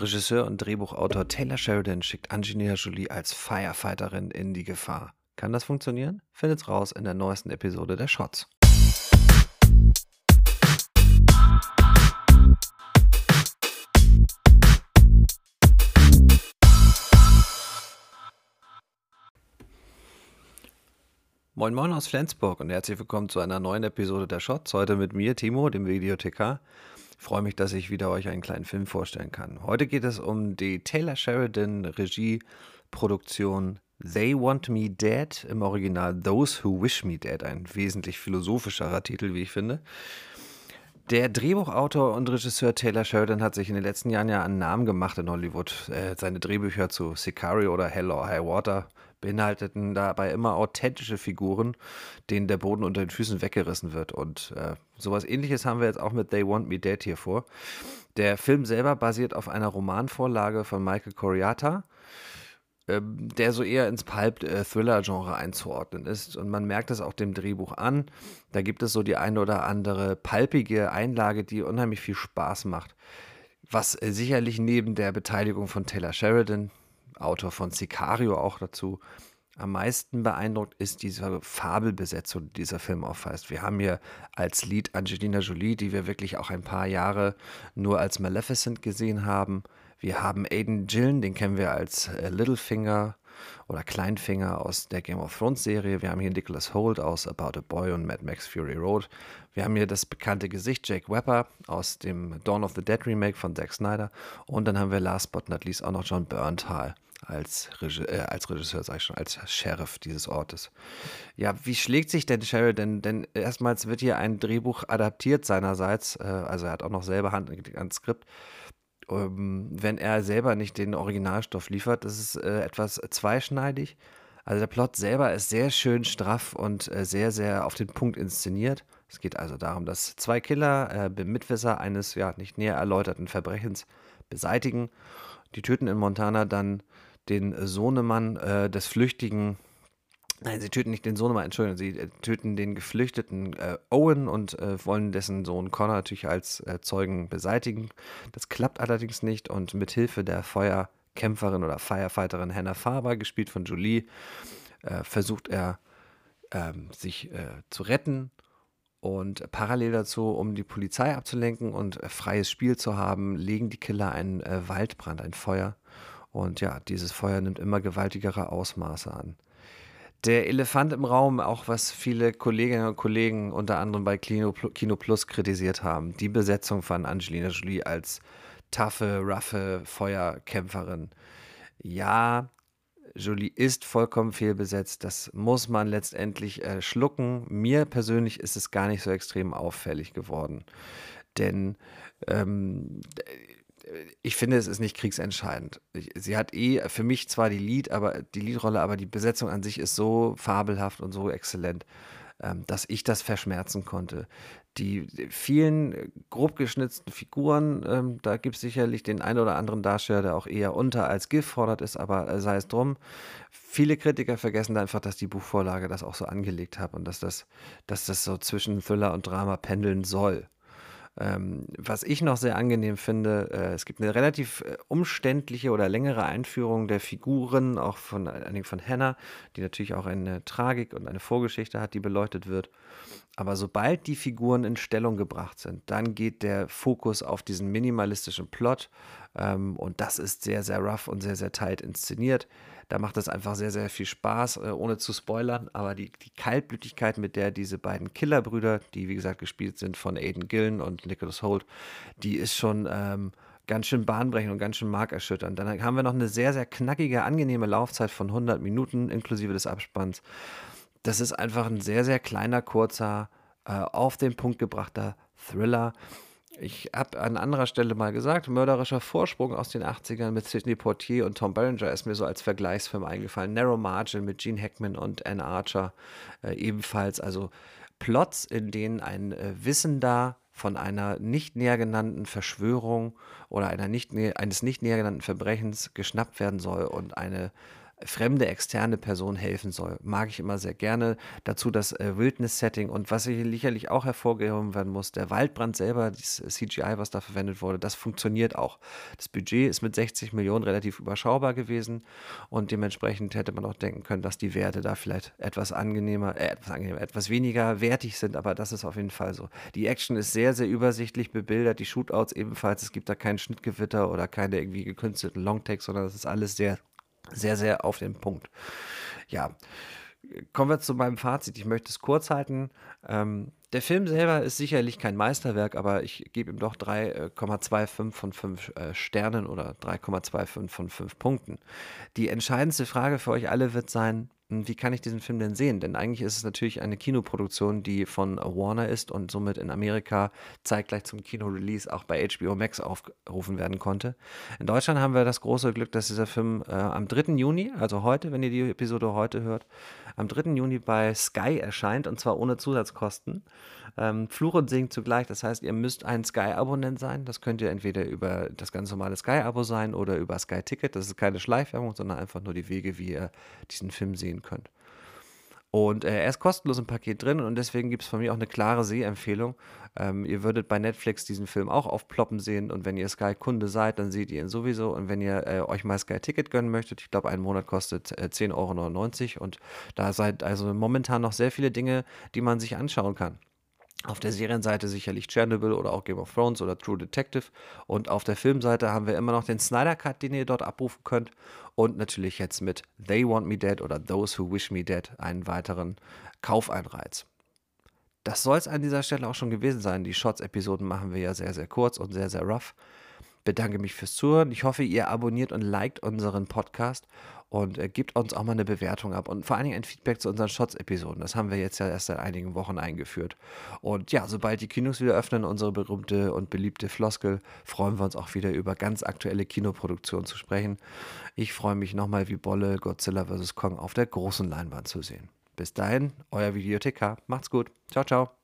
Regisseur und Drehbuchautor Taylor Sheridan schickt Angelina Jolie als Firefighterin in die Gefahr. Kann das funktionieren? Findet's raus in der neuesten Episode der Shots. Moin Moin aus Flensburg und herzlich willkommen zu einer neuen Episode der Shots. Heute mit mir, Timo, dem Videothekar. Freue mich, dass ich wieder euch einen kleinen Film vorstellen kann. Heute geht es um die Taylor Sheridan Regieproduktion They Want Me Dead, im Original Those Who Wish Me Dead, ein wesentlich philosophischerer Titel, wie ich finde. Der Drehbuchautor und Regisseur Taylor Sheridan hat sich in den letzten Jahren ja einen Namen gemacht in Hollywood. Äh, seine Drehbücher zu Sicario oder Hell or High Water beinhalteten dabei immer authentische Figuren, denen der Boden unter den Füßen weggerissen wird. Und äh, sowas ähnliches haben wir jetzt auch mit They Want Me Dead hier vor. Der Film selber basiert auf einer Romanvorlage von Michael Coriata, äh, der so eher ins Pulp-Thriller-Genre einzuordnen ist. Und man merkt es auch dem Drehbuch an. Da gibt es so die eine oder andere palpige Einlage, die unheimlich viel Spaß macht. Was äh, sicherlich neben der Beteiligung von Taylor Sheridan, Autor von Sicario auch dazu. Am meisten beeindruckt ist diese Fabelbesetzung, die dieser Film aufweist. Wir haben hier als Lied Angelina Jolie, die wir wirklich auch ein paar Jahre nur als Maleficent gesehen haben. Wir haben Aiden Gillen, den kennen wir als äh, Littlefinger oder Kleinfinger aus der Game of Thrones Serie. Wir haben hier Nicholas Holt aus About a Boy und Mad Max Fury Road. Wir haben hier das bekannte Gesicht Jake Webber aus dem Dawn of the Dead Remake von Zack Snyder. Und dann haben wir last but not least auch noch John Berntal als, Regi äh, als Regisseur, sag ich schon, als Sheriff dieses Ortes. Ja, wie schlägt sich denn Sheridan? Denn erstmals wird hier ein Drehbuch adaptiert seinerseits, äh, also er hat auch noch selber Hand an Skript. Ähm, wenn er selber nicht den Originalstoff liefert, das ist äh, etwas zweischneidig. Also der Plot selber ist sehr schön straff und äh, sehr, sehr auf den Punkt inszeniert. Es geht also darum, dass zwei Killer äh, Mitwisser eines ja nicht näher erläuterten Verbrechens beseitigen. Die töten in Montana dann den Sohnemann äh, des Flüchtigen. Nein, sie töten nicht den Sohnemann, Entschuldigung, sie äh, töten den geflüchteten äh, Owen und äh, wollen dessen Sohn Connor natürlich als äh, Zeugen beseitigen. Das klappt allerdings nicht und mit Hilfe der Feuerkämpferin oder Firefighterin Hannah Faber, gespielt von Julie, äh, versucht er ähm, sich zu retten und parallel dazu, um die Polizei abzulenken und freies Spiel zu haben, legen die Killer einen Waldbrand, ein Feuer und ja, dieses Feuer nimmt immer gewaltigere Ausmaße an. Der Elefant im Raum, auch was viele Kolleginnen und Kollegen unter anderem bei Kino, Kino Plus kritisiert haben, die Besetzung von Angelina Jolie als taffe, raffe Feuerkämpferin. Ja, Jolie ist vollkommen fehlbesetzt. Das muss man letztendlich äh, schlucken. Mir persönlich ist es gar nicht so extrem auffällig geworden. Denn ähm, ich finde, es ist nicht kriegsentscheidend. Sie hat eh für mich zwar die Lied, aber die Liedrolle, aber die Besetzung an sich ist so fabelhaft und so exzellent, ähm, dass ich das verschmerzen konnte. Die vielen grob geschnitzten Figuren, ähm, da gibt es sicherlich den einen oder anderen Darsteller, der auch eher unter als gefordert ist, aber äh, sei es drum. Viele Kritiker vergessen einfach, dass die Buchvorlage das auch so angelegt hat und dass das, dass das so zwischen Thriller und Drama pendeln soll. Ähm, was ich noch sehr angenehm finde, äh, es gibt eine relativ äh, umständliche oder längere Einführung der Figuren, auch von, äh, von Hannah, die natürlich auch eine Tragik und eine Vorgeschichte hat, die beleuchtet wird. Aber sobald die Figuren in Stellung gebracht sind, dann geht der Fokus auf diesen minimalistischen Plot ähm, und das ist sehr, sehr rough und sehr, sehr tight inszeniert. Da macht es einfach sehr, sehr viel Spaß, äh, ohne zu spoilern. Aber die, die Kaltblütigkeit, mit der diese beiden Killerbrüder, die wie gesagt gespielt sind von Aiden Gillen und Nicholas Holt, die ist schon ähm, ganz schön bahnbrechend und ganz schön markerschütternd. Dann haben wir noch eine sehr, sehr knackige, angenehme Laufzeit von 100 Minuten inklusive des Abspanns. Das ist einfach ein sehr, sehr kleiner, kurzer, äh, auf den Punkt gebrachter Thriller ich habe an anderer Stelle mal gesagt, mörderischer Vorsprung aus den 80ern mit Sidney Portier und Tom Berenger ist mir so als Vergleichsfilm eingefallen. Narrow Margin mit Gene Hackman und Anne Archer äh, ebenfalls. Also Plots, in denen ein äh, Wissender von einer nicht näher genannten Verschwörung oder einer nicht, eines nicht näher genannten Verbrechens geschnappt werden soll und eine fremde, externe Person helfen soll. Mag ich immer sehr gerne. Dazu das äh, Wilderness-Setting und was sicherlich auch hervorgehoben werden muss, der Waldbrand selber, das CGI, was da verwendet wurde, das funktioniert auch. Das Budget ist mit 60 Millionen relativ überschaubar gewesen und dementsprechend hätte man auch denken können, dass die Werte da vielleicht etwas angenehmer, äh, etwas angenehmer, etwas weniger wertig sind, aber das ist auf jeden Fall so. Die Action ist sehr, sehr übersichtlich bebildert, die Shootouts ebenfalls. Es gibt da kein Schnittgewitter oder keine irgendwie gekünstelten Longtakes, sondern das ist alles sehr sehr, sehr auf den Punkt. Ja, kommen wir zu meinem Fazit. Ich möchte es kurz halten. Ähm, der Film selber ist sicherlich kein Meisterwerk, aber ich gebe ihm doch 3,25 von 5 äh, Sternen oder 3,25 von 5 Punkten. Die entscheidendste Frage für euch alle wird sein, hm, wie kann ich diesen Film denn sehen? Denn eigentlich ist es natürlich eine Kinoproduktion, die von Warner ist und somit in Amerika zeitgleich zum Kinorelease auch bei HBO Max aufgerufen werden konnte. In Deutschland haben wir das große Glück, dass dieser Film äh, am 3. Juni, also heute, wenn ihr die Episode heute hört, am 3. Juni bei Sky erscheint und zwar ohne Zusatzkosten. Ähm, und Segen zugleich, das heißt, ihr müsst ein Sky-Abonnent sein. Das könnt ihr entweder über das ganz normale Sky-Abo sein oder über Sky Ticket. Das ist keine Schleichwerbung, sondern einfach nur die Wege, wie ihr diesen Film sehen könnt. Und äh, er ist kostenlos im Paket drin und deswegen gibt es von mir auch eine klare Sehempfehlung. Ähm, ihr würdet bei Netflix diesen Film auch aufploppen sehen und wenn ihr Sky-Kunde seid, dann seht ihr ihn sowieso. Und wenn ihr äh, euch mal Sky-Ticket gönnen möchtet, ich glaube, ein Monat kostet äh, 10,99 Euro und da seid also momentan noch sehr viele Dinge, die man sich anschauen kann. Auf der Serienseite sicherlich Chernobyl oder auch Game of Thrones oder True Detective. Und auf der Filmseite haben wir immer noch den Snyder Cut, den ihr dort abrufen könnt. Und natürlich jetzt mit They Want Me Dead oder Those Who Wish Me Dead einen weiteren Kaufeinreiz. Das soll es an dieser Stelle auch schon gewesen sein. Die Shots-Episoden machen wir ja sehr, sehr kurz und sehr, sehr rough. Bedanke mich fürs Zuhören. Ich hoffe, ihr abonniert und liked unseren Podcast und äh, gebt uns auch mal eine Bewertung ab und vor allen Dingen ein Feedback zu unseren Shots-Episoden. Das haben wir jetzt ja erst seit einigen Wochen eingeführt. Und ja, sobald die Kinos wieder öffnen, unsere berühmte und beliebte Floskel, freuen wir uns auch wieder über ganz aktuelle Kinoproduktionen zu sprechen. Ich freue mich nochmal wie Bolle Godzilla vs. Kong auf der großen Leinwand zu sehen. Bis dahin, euer Videothekar. Macht's gut. Ciao, ciao.